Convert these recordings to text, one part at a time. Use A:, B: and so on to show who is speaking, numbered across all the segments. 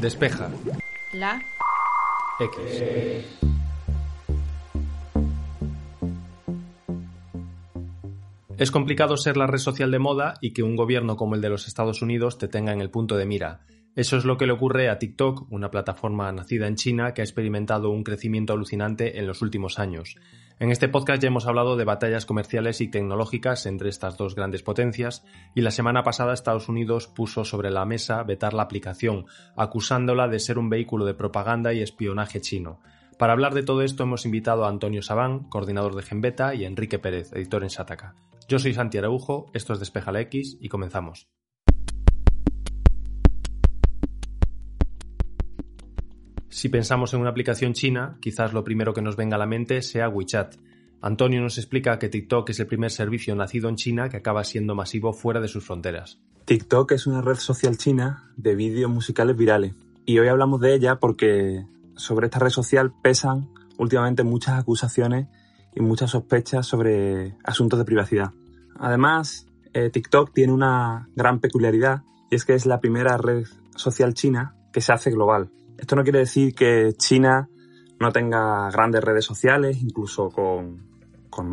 A: Despeja.
B: La.
A: X. Es complicado ser la red social de moda y que un gobierno como el de los Estados Unidos te tenga en el punto de mira. Eso es lo que le ocurre a TikTok, una plataforma nacida en China que ha experimentado un crecimiento alucinante en los últimos años. En este podcast ya hemos hablado de batallas comerciales y tecnológicas entre estas dos grandes potencias y la semana pasada Estados Unidos puso sobre la mesa vetar la aplicación, acusándola de ser un vehículo de propaganda y espionaje chino. Para hablar de todo esto hemos invitado a Antonio Sabán, coordinador de Genbeta, y Enrique Pérez, editor en Shataka. Yo soy Santi Araujo, esto es Despeja la X y comenzamos. Si pensamos en una aplicación china, quizás lo primero que nos venga a la mente sea WeChat. Antonio nos explica que TikTok es el primer servicio nacido en China que acaba siendo masivo fuera de sus fronteras.
C: TikTok es una red social china de vídeos musicales virales. Y hoy hablamos de ella porque sobre esta red social pesan últimamente muchas acusaciones y muchas sospechas sobre asuntos de privacidad. Además, eh, TikTok tiene una gran peculiaridad y es que es la primera red social china que se hace global. Esto no quiere decir que China no tenga grandes redes sociales, incluso con,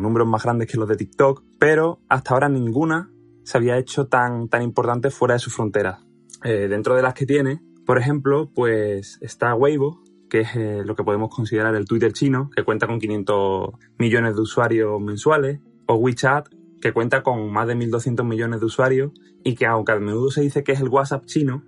C: números más grandes que los de TikTok, pero hasta ahora ninguna se había hecho tan, tan importante fuera de sus fronteras. Eh, dentro de las que tiene, por ejemplo, pues está Weibo, que es eh, lo que podemos considerar el Twitter chino, que cuenta con 500 millones de usuarios mensuales, o WeChat, que cuenta con más de 1.200 millones de usuarios, y que aunque a menudo se dice que es el WhatsApp chino,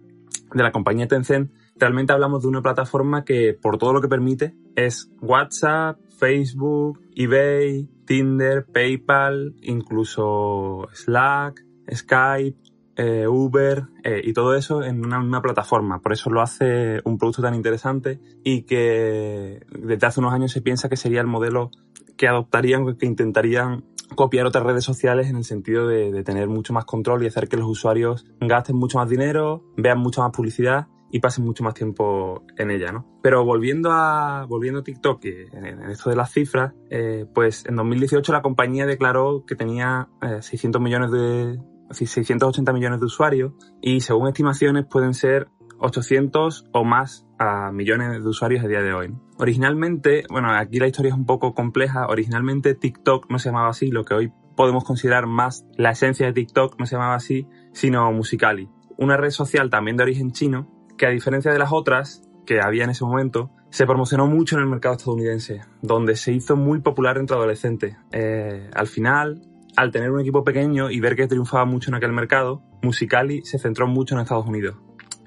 C: de la compañía Tencent, realmente hablamos de una plataforma que por todo lo que permite es WhatsApp, Facebook, eBay, Tinder, PayPal, incluso Slack, Skype, eh, Uber eh, y todo eso en una misma plataforma. Por eso lo hace un producto tan interesante y que desde hace unos años se piensa que sería el modelo que adoptarían, que intentarían copiar otras redes sociales en el sentido de, de tener mucho más control y hacer que los usuarios gasten mucho más dinero, vean mucha más publicidad y pasen mucho más tiempo en ella, ¿no? Pero volviendo a, volviendo a TikTok, en, esto de las cifras, eh, pues en 2018 la compañía declaró que tenía 600 eh, millones de, 680 millones de usuarios y según estimaciones pueden ser 800 o más a millones de usuarios a día de hoy. Originalmente, bueno, aquí la historia es un poco compleja, originalmente TikTok no se llamaba así, lo que hoy podemos considerar más la esencia de TikTok no se llamaba así, sino Musicali, una red social también de origen chino que a diferencia de las otras que había en ese momento, se promocionó mucho en el mercado estadounidense, donde se hizo muy popular entre adolescentes. Eh, al final, al tener un equipo pequeño y ver que triunfaba mucho en aquel mercado, Musicali se centró mucho en Estados Unidos,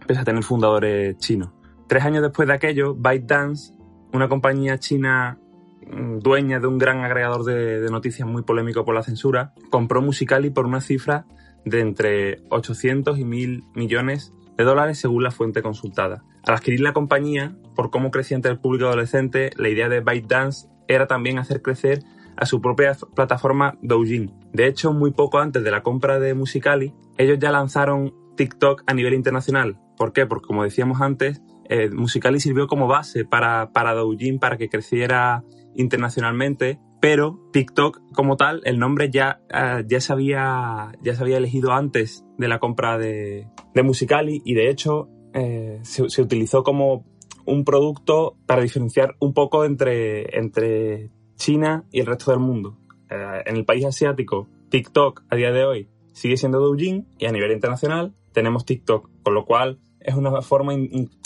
C: pese a tener fundadores chinos. Tres años después de aquello, ByteDance, una compañía china mm, dueña de un gran agregador de, de noticias muy polémico por la censura, compró Musicali por una cifra de entre 800 y 1000 millones de dólares según la fuente consultada. Al adquirir la compañía, por cómo crecía entre el público adolescente, la idea de ByteDance era también hacer crecer a su propia plataforma Douyin. De hecho, muy poco antes de la compra de Musicali, ellos ya lanzaron TikTok a nivel internacional. ¿Por qué? Porque como decíamos antes, eh, Musicali sirvió como base para, para Douyin para que creciera internacionalmente pero TikTok como tal, el nombre ya, eh, ya, se había, ya se había elegido antes de la compra de, de Musicali y de hecho eh, se, utilizó como un producto para diferenciar un poco entre, entre China y el resto del mundo. Eh, en el país asiático, TikTok a día de hoy sigue siendo Douyin y a nivel internacional tenemos TikTok, con lo cual es una forma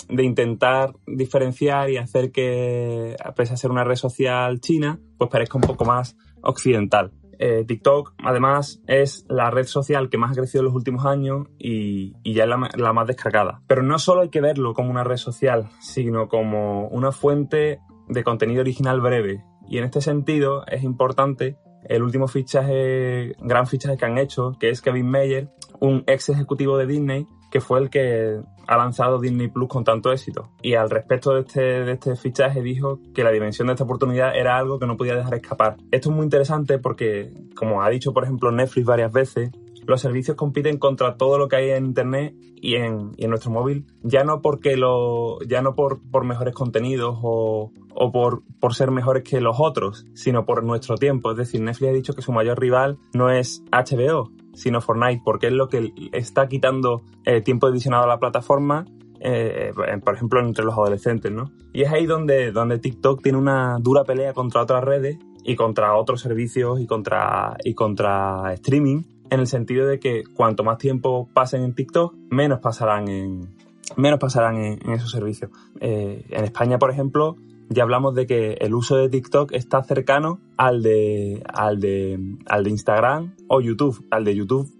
C: de intentar diferenciar y hacer que, a pesar de ser una red social china, pues parezca un poco más occidental. Eh, TikTok, además, es la red social que más ha crecido en los últimos años y, ya es la, la, más descargada. Pero no solo hay que verlo como una red social, sino como una fuente de contenido original breve. Y en este sentido es importante el último fichaje, gran fichaje que han hecho, que es Kevin Mayer, un ex ejecutivo de Disney, que fue el que ha lanzado Disney Plus con tanto éxito. Y al respecto de este, de este fichaje dijo que la dimensión de esta oportunidad era algo que no podía dejar escapar. Esto es muy interesante porque, como ha dicho por ejemplo Netflix varias veces, los servicios compiten contra todo lo que hay en internet y en, y en nuestro móvil, ya no porque lo, ya no por, por mejores contenidos o, o por, por ser mejores que los otros, sino por nuestro tiempo. Es decir, Netflix ha dicho que su mayor rival no es HBO, sino Fortnite, porque es lo que está quitando eh, tiempo de visionado a la plataforma eh, por ejemplo, entre los adolescentes, ¿no? Y es ahí donde, donde TikTok tiene una dura pelea contra otras redes y contra otros servicios y contra, y contra streaming, en el sentido de que cuanto más tiempo pasen en TikTok, menos pasarán en, menos pasarán en, esos servicios. Eh, en España, por ejemplo, ya hablamos de que el uso de TikTok está cercano al de, al de, al de Instagram o YouTube, al de YouTube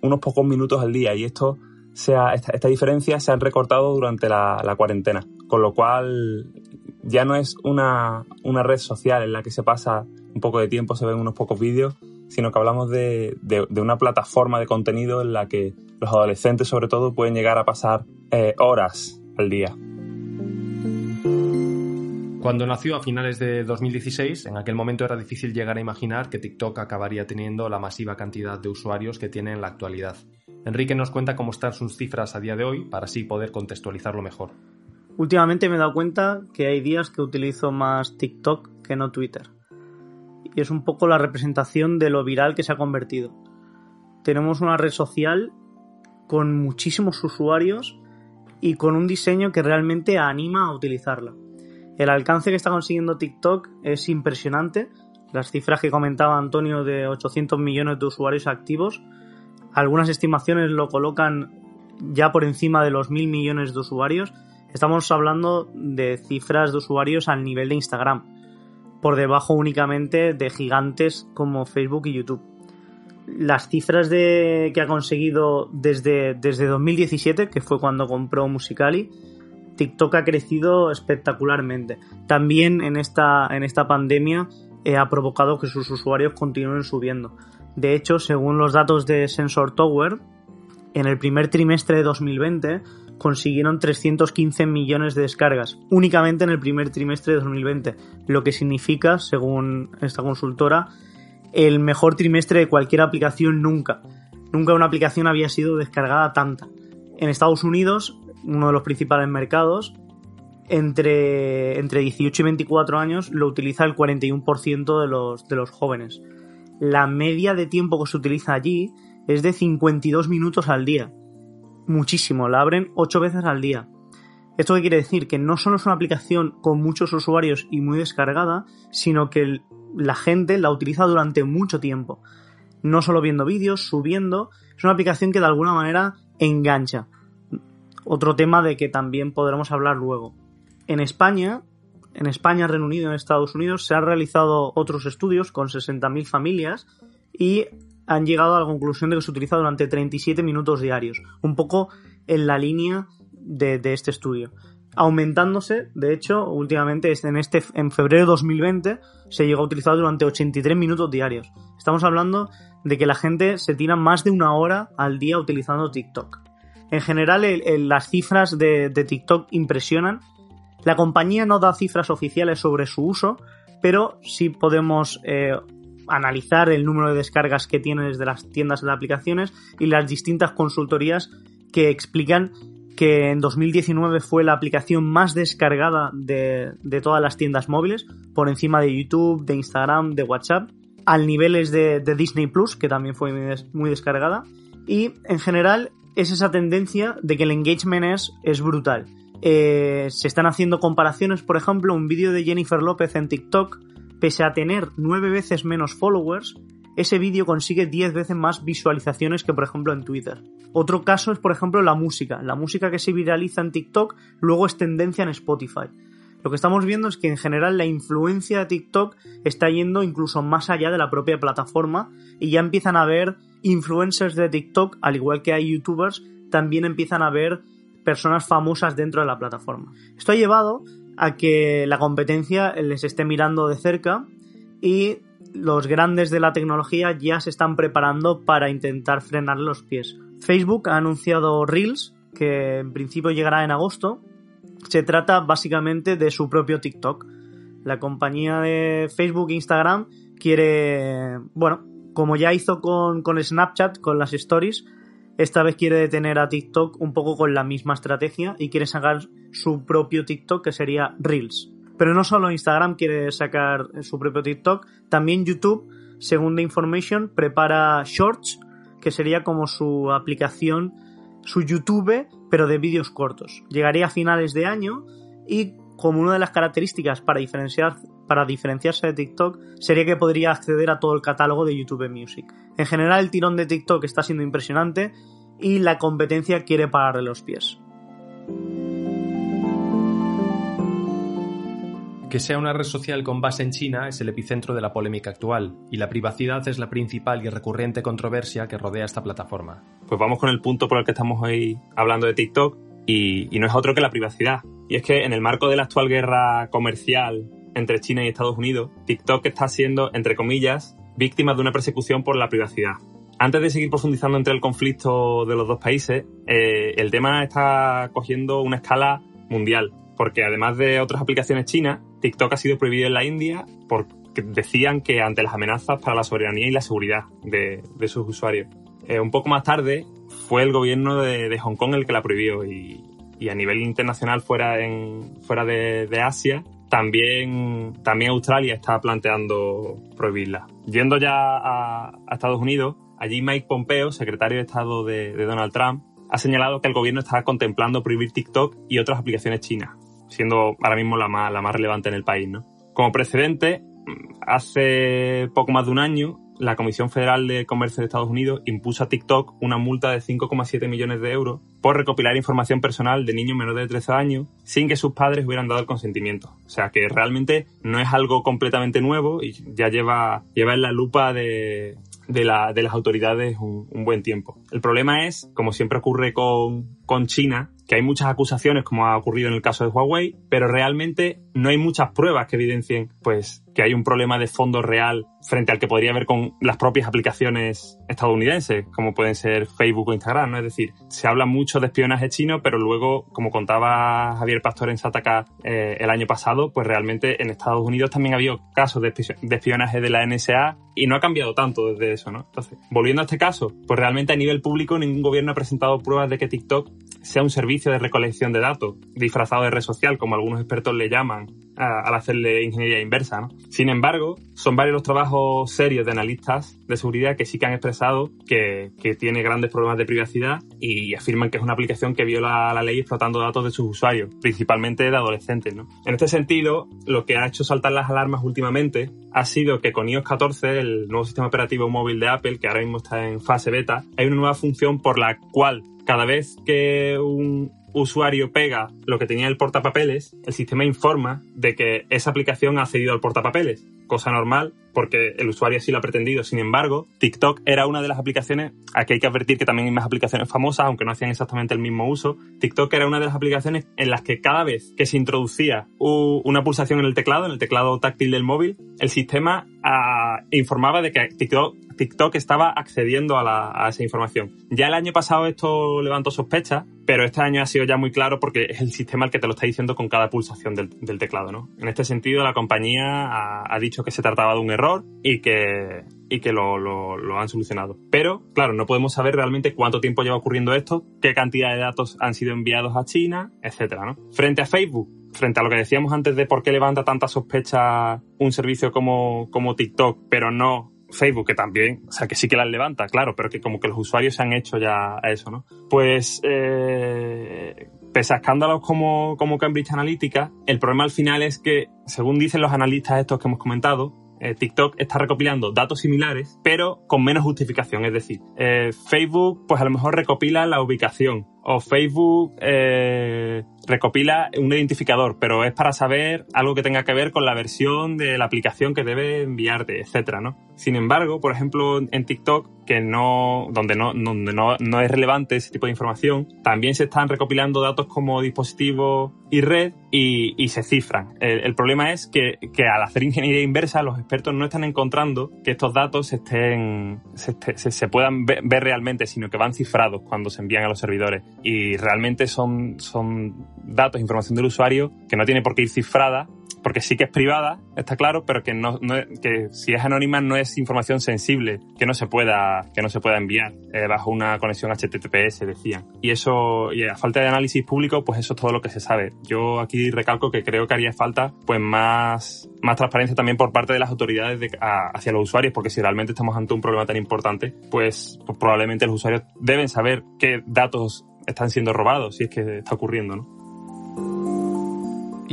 C: unos pocos minutos al día. Y esto sea, esta, esta diferencia se han recortado durante la, cuarentena, con lo cual ya no es una, una, red social en la que se pasa un poco de tiempo, se ven unos pocos vídeos, sino que hablamos de, de, de una plataforma de contenido en la que los adolescentes sobre todo pueden llegar a pasar eh, horas al día.
A: Cuando nació a finales de 2016, en aquel momento era difícil llegar a imaginar que TikTok acabaría teniendo la masiva cantidad de usuarios que tiene en la actualidad. Enrique nos cuenta cómo están sus cifras a día de hoy para así poder contextualizarlo mejor.
B: Últimamente me he dado cuenta que hay días que utilizo más TikTok que no Twitter. Y es un poco la representación de lo viral que se ha convertido. Tenemos una red social con muchísimos usuarios y con un diseño que realmente anima a utilizarla. El alcance que está consiguiendo TikTok es impresionante. Las cifras que comentaba Antonio de 800 millones de usuarios activos, algunas estimaciones lo colocan ya por encima de los mil millones de usuarios. Estamos hablando de cifras de usuarios al nivel de Instagram, por debajo únicamente de gigantes como Facebook y YouTube. Las cifras de, que ha conseguido desde, desde 2017, que fue cuando compró Musicali, TikTok ha crecido espectacularmente. También en esta, en esta pandemia eh, ha provocado que sus usuarios continúen subiendo. De hecho, según los datos de Sensor Tower, en el primer trimestre de 2020 consiguieron 315 millones de descargas, únicamente en el primer trimestre de 2020, lo que significa, según esta consultora, el mejor trimestre de cualquier aplicación nunca. Nunca una aplicación había sido descargada tanta. En Estados Unidos uno de los principales mercados, entre, entre 18 y 24 años lo utiliza el 41% de los, de los jóvenes. La media de tiempo que se utiliza allí es de 52 minutos al día. Muchísimo, la abren 8 veces al día. ¿Esto qué quiere decir? Que no solo es una aplicación con muchos usuarios y muy descargada, sino que la gente la utiliza durante mucho tiempo. No solo viendo vídeos, subiendo, es una aplicación que de alguna manera engancha otro tema de que también podremos hablar luego. En España, en España, Reino Unido en Estados Unidos se han realizado otros estudios con 60.000 familias y han llegado a la conclusión de que se utiliza durante 37 minutos diarios, un poco en la línea de, este estudio. Aumentándose, de hecho, últimamente en, este, en febrero de 2020 se llegó a utilizar durante 83 minutos diarios. Estamos hablando de que la gente se tira más de una hora al día utilizando TikTok. En general, las cifras de, TikTok impresionan. La compañía no da cifras oficiales sobre su uso, pero sí podemos eh, analizar el número de descargas que tiene desde las tiendas de aplicaciones y las distintas consultorías que explican que en 2019 fue la aplicación más descargada de, todas las tiendas móviles, por encima de YouTube, de Instagram, de WhatsApp, al niveles de, de Disney Plus, que también fue muy descargada. Y en general es esa tendencia de que el engagement es, brutal. Eh, se están haciendo comparaciones, por ejemplo, un vídeo de Jennifer López en TikTok, pese a tener nueve veces menos followers, ese vídeo consigue 10 veces más visualizaciones que por ejemplo en Twitter. Otro caso es por ejemplo la música. La música que se viraliza en TikTok luego es tendencia en Spotify. Lo que estamos viendo es que en general la influencia de TikTok está yendo incluso más allá de la propia plataforma y ya empiezan a ver influencers de TikTok, al igual que hay youtubers, también empiezan a ver personas famosas dentro de la plataforma. Esto ha llevado a que la competencia les esté mirando de cerca y los grandes de la tecnología ya se están preparando para intentar frenar los pies. Facebook ha anunciado Reels, que en principio llegará en agosto, se trata básicamente de su propio TikTok. La compañía de Facebook e Instagram quiere, bueno, como ya hizo con, Snapchat, con las stories, esta vez quiere detener a TikTok un poco con la misma estrategia y quiere sacar su propio TikTok que sería Reels. Pero no solo Instagram quiere sacar su propio TikTok, también YouTube, según The Information, prepara Shorts, que sería como su aplicación, su YouTube pero de vídeos cortos. Llegaría a finales de año y como una de las características para, para diferenciarse de TikTok sería que podría acceder a todo el catálogo de YouTube Music. En general el tirón de TikTok está siendo impresionante y la competencia quiere pararle los pies.
A: Que sea una red social con base en China es el epicentro de la polémica actual, y la privacidad es la principal y recurrente controversia que rodea esta plataforma.
C: Pues vamos con el punto por el que estamos hoy hablando de TikTok, y, no es otro que la privacidad. Y es que en el marco de la actual guerra comercial entre China y Estados Unidos, TikTok está siendo, entre comillas, víctima de una persecución por la privacidad. Antes de seguir profundizando entre el conflicto de los dos países, eh, el tema está cogiendo una escala mundial porque además de otras aplicaciones chinas, TikTok ha sido prohibido en la India porque decían que ante las amenazas para la soberanía y la seguridad de, sus usuarios. Eh, un poco más tarde fue el gobierno de, Hong Kong el que la prohibió y, a nivel internacional fuera, en, fuera de, Asia también, también Australia está planteando prohibirla. Yendo ya a, Estados Unidos, allí Mike Pompeo, secretario de Estado de, de Donald Trump, ha señalado que el gobierno está contemplando prohibir TikTok y otras aplicaciones chinas siendo ahora mismo la más, la más relevante en el país. ¿no? Como precedente, hace poco más de un año, la Comisión Federal de Comercio de Estados Unidos impuso a TikTok una multa de 5,7 millones de euros por recopilar información personal de niños menores de 13 años sin que sus padres hubieran dado el consentimiento. O sea que realmente no es algo completamente nuevo y ya lleva, lleva en la lupa de, de, la, de las autoridades un, un, buen tiempo. El problema es, como siempre ocurre con, con China, que hay muchas acusaciones, como ha ocurrido en el caso de Huawei, pero realmente no hay muchas pruebas que evidencien pues, que hay un problema de fondo real frente al que podría haber con las propias aplicaciones estadounidenses, como pueden ser Facebook o Instagram, ¿no? Es decir, se habla mucho de espionaje chino, pero luego, como contaba Javier Pastor en Sataka eh, el año pasado, pues realmente en Estados Unidos también ha habido casos de espionaje de la NSA y no ha cambiado tanto desde eso, ¿no? Entonces, volviendo a este caso, pues realmente a nivel público ningún gobierno ha presentado pruebas de que TikTok sea un servicio de recolección de datos, disfrazado de red social, como algunos expertos le llaman, al hacerle ingeniería inversa. Sin embargo, son varios los trabajos serios de analistas de seguridad que sí que han expresado que, que tiene grandes problemas de privacidad y afirman que es una aplicación que viola la ley explotando datos de sus usuarios, principalmente de adolescentes. ¿no? En este sentido, lo que ha hecho saltar las alarmas últimamente ha sido que con iOS 14, el nuevo sistema operativo móvil de Apple, que ahora mismo está en fase beta, hay una nueva función por la cual cada vez que un usuario pega lo que tenía el portapapeles, el sistema informa de que esa aplicación ha accedido al portapapeles cosa normal porque el usuario así lo ha pretendido. Sin embargo, TikTok era una de las aplicaciones, aquí hay que advertir que también hay más aplicaciones famosas, aunque no hacían exactamente el mismo uso. TikTok era una de las aplicaciones en las que cada vez que se introducía una pulsación en el teclado, en el teclado táctil del móvil, el sistema ah, informaba de que TikTok, TikTok estaba accediendo a, esa información. Ya el año pasado esto levantó sospechas, pero este año ha sido ya muy claro porque es el sistema el que te lo está diciendo con cada pulsación del, teclado, ¿no? En este sentido, la compañía ha dicho que se trataba de un error y que, y que lo, han solucionado. Pero, claro, no podemos saber realmente cuánto tiempo lleva ocurriendo esto, qué cantidad de datos han sido enviados a China, etcétera, ¿no? Frente a Facebook, frente a lo que decíamos antes de por qué levanta tanta sospecha un servicio como, como TikTok, pero no Facebook, que también, o sea, que sí que las levanta, claro, pero que como que los usuarios se han hecho ya a eso, ¿no? Pues, eh, pese a escándalos como, como Cambridge Analytica, el problema al final es que, según dicen los analistas estos que hemos comentado, eh, TikTok está recopilando datos similares, pero con menos justificación. Es decir, eh, Facebook, pues a lo mejor recopila la ubicación, o Facebook eh, recopila un identificador, pero es para saber algo que tenga que ver con la versión de la aplicación que debe enviarte, etcétera, ¿no? Sin embargo, por ejemplo, en TikTok, que no, donde no, donde no, no es relevante ese tipo de información, también se están recopilando datos como dispositivo y red y, se cifran. El, problema es que, que, al hacer ingeniería inversa, los expertos no están encontrando que estos datos estén, se, puedan ver realmente, sino que van cifrados cuando se envían a los servidores y realmente son, son datos, información del usuario que no tiene por qué ir cifrada porque sí que es privada, está claro, pero que no, que si es anónima no es información sensible que no se pueda que no se pueda enviar eh, bajo una conexión HTTPS decían. Y eso y a falta de análisis público, pues eso es todo lo que se sabe. Yo aquí recalco que creo que haría falta pues más más transparencia también por parte de las autoridades hacia los usuarios, porque si realmente estamos ante un problema tan importante, pues, pues probablemente los usuarios deben saber qué datos están siendo robados, si es que está ocurriendo, ¿no?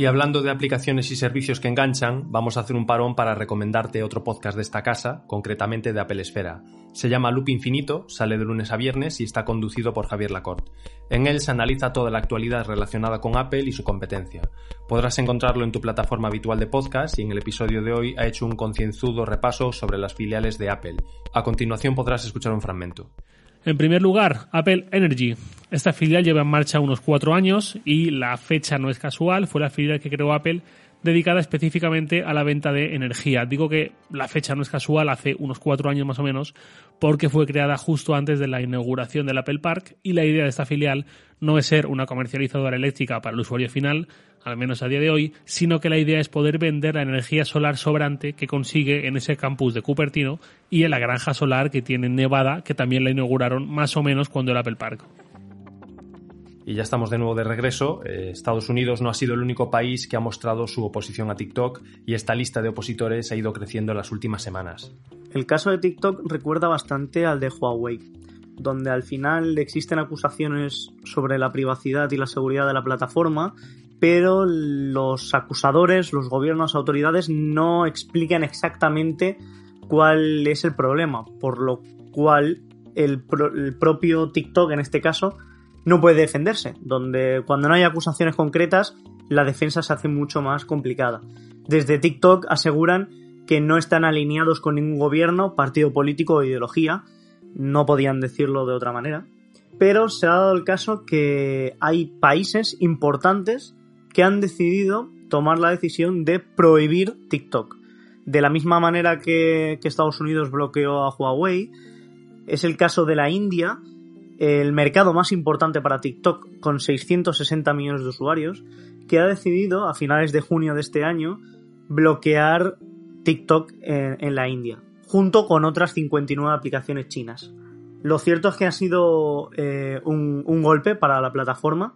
A: Y hablando de aplicaciones y servicios que enganchan, vamos a hacer un parón para recomendarte otro podcast de esta casa, concretamente de Apple Esfera. Se llama Loop Infinito, sale de lunes a viernes y está conducido por Javier Lacorte. En él se analiza toda la actualidad relacionada con Apple y su competencia. Podrás encontrarlo en tu plataforma habitual de podcast y en el episodio de hoy ha hecho un concienzudo repaso sobre las filiales de Apple. A continuación podrás escuchar un fragmento.
D: En primer lugar, Apple Energy. Esta filial lleva en marcha unos cuatro años y la fecha no es casual, fue la filial que creó Apple dedicada específicamente a la venta de energía. Digo que la fecha no es casual, hace unos cuatro años más o menos, porque fue creada justo antes de la inauguración del Apple Park y la idea de esta filial no es ser una comercializadora eléctrica para el usuario final, al menos a día de hoy, sino que la idea es poder vender la energía solar sobrante que consigue en ese campus de Cupertino y en la granja solar que tiene en Nevada, que también la inauguraron más o menos cuando el Apple Park.
A: Y ya estamos de nuevo de regreso. Eh, Estados Unidos no ha sido el único país que ha mostrado su oposición a TikTok y esta lista de opositores ha ido creciendo en las últimas semanas.
B: El caso de TikTok recuerda bastante al de Huawei, donde al final existen acusaciones sobre la privacidad y la seguridad de la plataforma, pero los acusadores, los gobiernos, autoridades no explican exactamente cuál es el problema, por lo cual el, el propio TikTok en este caso no puede defenderse, donde cuando no hay acusaciones concretas, la defensa se hace mucho más complicada. Desde TikTok aseguran que no están alineados con ningún gobierno, partido político o ideología, no podían decirlo de otra manera, pero se ha dado el caso que hay países importantes que han decidido tomar la decisión de prohibir TikTok. De la misma manera que, Estados Unidos bloqueó a Huawei, es el caso de la India, el mercado más importante para TikTok, con 660 millones de usuarios, que ha decidido a finales de junio de este año bloquear TikTok en, la India, junto con otras 59 aplicaciones chinas. Lo cierto es que ha sido eh, un, un golpe para la plataforma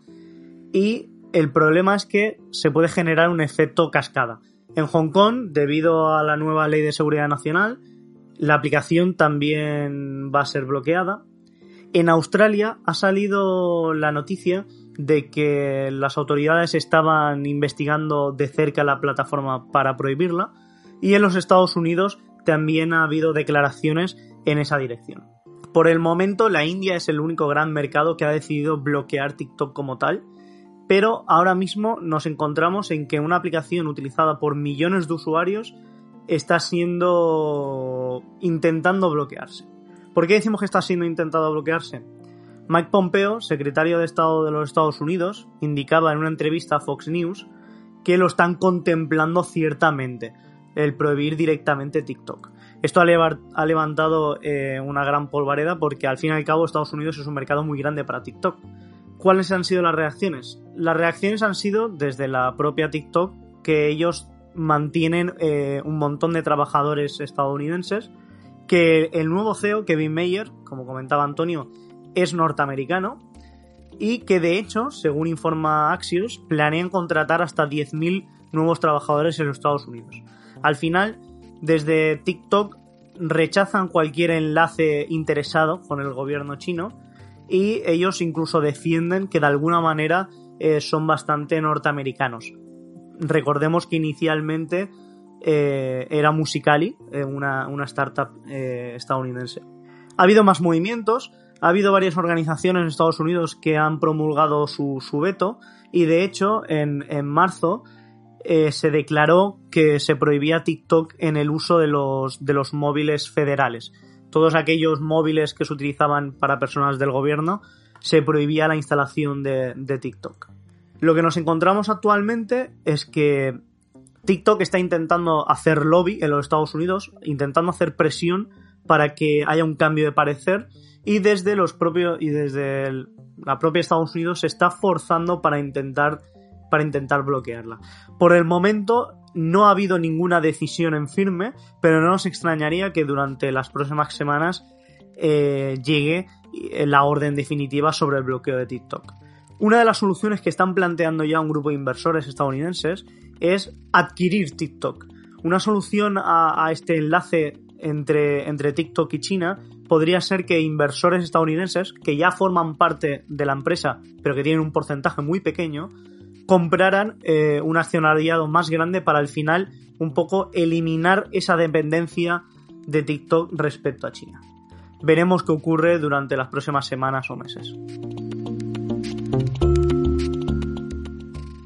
B: y el problema es que se puede generar un efecto cascada. En Hong Kong, debido a la nueva ley de seguridad nacional, la aplicación también va a ser bloqueada en Australia ha salido la noticia de que las autoridades estaban investigando de cerca la plataforma para prohibirla y en los Estados Unidos también ha habido declaraciones en esa dirección. Por el momento la India es el único gran mercado que ha decidido bloquear TikTok como tal, pero ahora mismo nos encontramos en que una aplicación utilizada por millones de usuarios está siendo intentando bloquearse. ¿Por qué decimos que está siendo intentado bloquearse? Mike Pompeo, secretario de Estado de los Estados Unidos, indicaba en una entrevista a Fox News que lo están contemplando ciertamente, el prohibir directamente TikTok. Esto ha levantado eh, una gran polvareda porque al fin y al cabo Estados Unidos es un mercado muy grande para TikTok. ¿Cuáles han sido las reacciones? Las reacciones han sido desde la propia TikTok que ellos mantienen eh, un montón de trabajadores estadounidenses que el nuevo CEO, Kevin Mayer, como comentaba Antonio, es norteamericano y que de hecho, según informa Axios, planean contratar hasta 10.000 nuevos trabajadores en los Estados Unidos. Al final, desde TikTok rechazan cualquier enlace interesado con el gobierno chino y ellos incluso defienden que de alguna manera eh, son bastante norteamericanos. Recordemos que inicialmente eh, era Musicali, eh, una, startup eh, estadounidense. Ha habido más movimientos, ha habido varias organizaciones en Estados Unidos que han promulgado su, veto y de hecho en, marzo se declaró que se prohibía TikTok en el uso de los, de los móviles federales. Todos aquellos móviles que se utilizaban para personas del gobierno se prohibía la instalación de TikTok. Lo que nos encontramos actualmente es que TikTok está intentando hacer lobby en los Estados Unidos, intentando hacer presión para que haya un cambio de parecer y desde los propios y desde la propia Estados Unidos se está forzando para intentar para intentar bloquearla. Por el momento no ha habido ninguna decisión en firme, pero no nos extrañaría que durante las próximas semanas eh, llegue la orden definitiva sobre el bloqueo de TikTok. Una de las soluciones que están planteando ya un grupo de inversores estadounidenses es adquirir TikTok. Una solución a, este enlace entre, entre TikTok y China podría ser que inversores estadounidenses que ya forman parte de la empresa, pero que tienen un porcentaje muy pequeño, compraran eh, un accionariado más grande para al final un poco eliminar esa dependencia de TikTok respecto a China. Veremos qué ocurre durante las próximas semanas o meses.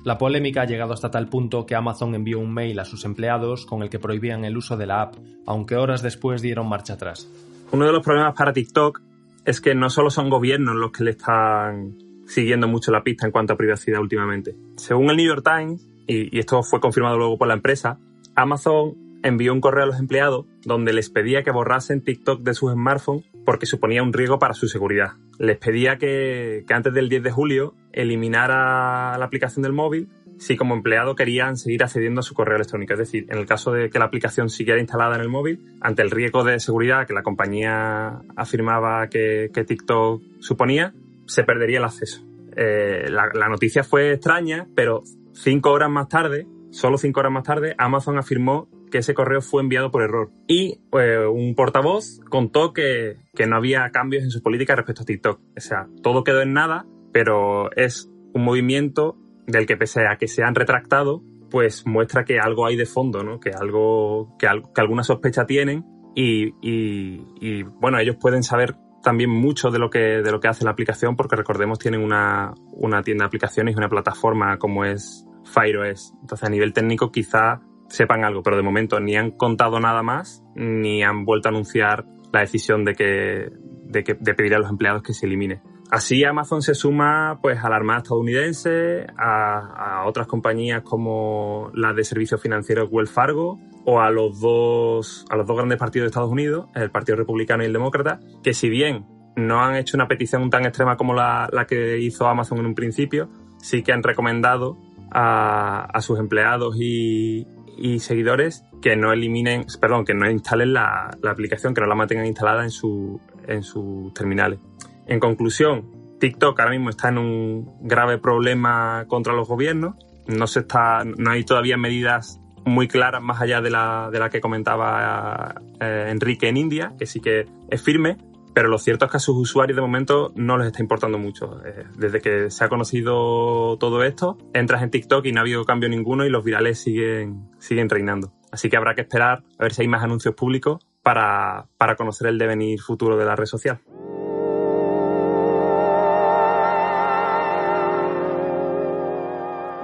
A: La polémica ha llegado hasta tal punto que Amazon envió un mail a sus empleados con el que prohibían el uso de la app, aunque horas después dieron marcha atrás.
C: Uno de los problemas para TikTok es que no solo son gobiernos los que le están siguiendo mucho la pista en cuanto a privacidad últimamente. Según el New York Times, y, esto fue confirmado luego por la empresa, Amazon envió un correo a los empleados donde les pedía que borrasen TikTok de sus smartphones porque suponía un riesgo para su seguridad. Les pedía que, antes del 10 de julio eliminara la aplicación del móvil si como empleado querían seguir accediendo a su correo electrónico. Es decir, en el caso de que la aplicación siguiera instalada en el móvil, ante el riesgo de seguridad que la compañía afirmaba que TikTok suponía, se perdería el acceso. Eh, la, noticia fue extraña, pero cinco horas más tarde, solo cinco horas más tarde, Amazon afirmó que ese correo fue enviado por error. Y eh, un portavoz contó que, que no había cambios en su política respecto a TikTok. O sea, todo quedó en nada, pero es un movimiento del que pese a que se han retractado, pues muestra que algo hay de fondo, ¿no? Que algo, que, que alguna sospecha tienen y, bueno, ellos pueden saber también mucho de lo que, de lo que hace la aplicación, porque recordemos tienen una, una tienda de aplicaciones y una plataforma como es FireOS. Entonces, a nivel técnico, quizá sepan algo, pero de momento ni han contado nada más, ni han vuelto a anunciar la decisión de que, de, que, de pedir a los empleados que se elimine. Así Amazon se suma pues a la Armada estadounidense, a, a, otras compañías como las de servicios financieros Wells Fargo o a los dos a los dos grandes partidos de Estados Unidos, el Partido Republicano y el Demócrata, que si bien no han hecho una petición tan extrema como la, la que hizo Amazon en un principio, sí que han recomendado a, a sus empleados y, y, seguidores que no eliminen, perdón, que no instalen la, la aplicación, que no la mantengan instalada en, su, en sus terminales. En conclusión, TikTok ahora mismo está en un grave problema contra los gobiernos. No se está, no hay todavía medidas muy claras más allá de la, de la que comentaba eh, Enrique en India, que sí que es firme, pero lo cierto es que a sus usuarios de momento no les está importando mucho. Eh, desde que se ha conocido todo esto, entras en TikTok y no ha habido cambio ninguno y los virales siguen, siguen reinando. Así que habrá que esperar a ver si hay más anuncios públicos para, para conocer el devenir futuro de la red social.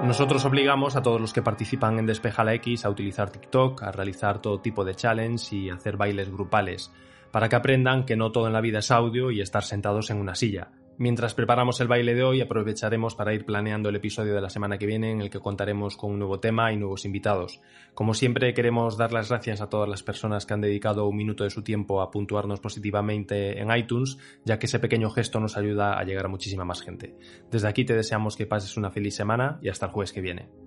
A: Nosotros obligamos a todos los que participan en Despeja la X a utilizar TikTok, a realizar todo tipo de challenge y hacer bailes grupales, para que aprendan que no todo en la vida es audio y estar sentados en una silla. Mientras preparamos el baile de hoy, aprovecharemos para ir planeando el episodio de la semana que viene en el que contaremos con un nuevo tema y nuevos invitados. Como siempre, queremos dar las gracias a todas las personas que han dedicado un minuto de su tiempo a puntuarnos positivamente en iTunes, ya que ese pequeño gesto nos ayuda a llegar a muchísima más gente. Desde aquí te deseamos que pases una feliz semana y hasta el jueves que viene.